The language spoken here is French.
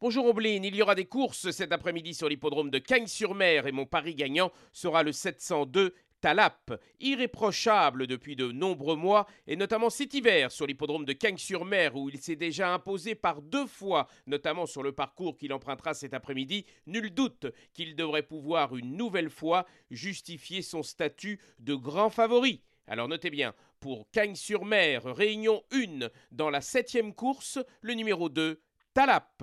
Bonjour Oblin, il y aura des courses cet après-midi sur l'hippodrome de Cagnes-sur-Mer et mon pari gagnant sera le 702 Talap, irréprochable depuis de nombreux mois, et notamment cet hiver sur l'hippodrome de Cagnes-sur-Mer où il s'est déjà imposé par deux fois, notamment sur le parcours qu'il empruntera cet après-midi. Nul doute qu'il devrait pouvoir une nouvelle fois justifier son statut de grand favori. Alors notez bien, pour Cagnes-sur-Mer, réunion 1 dans la septième course, le numéro 2, Talap.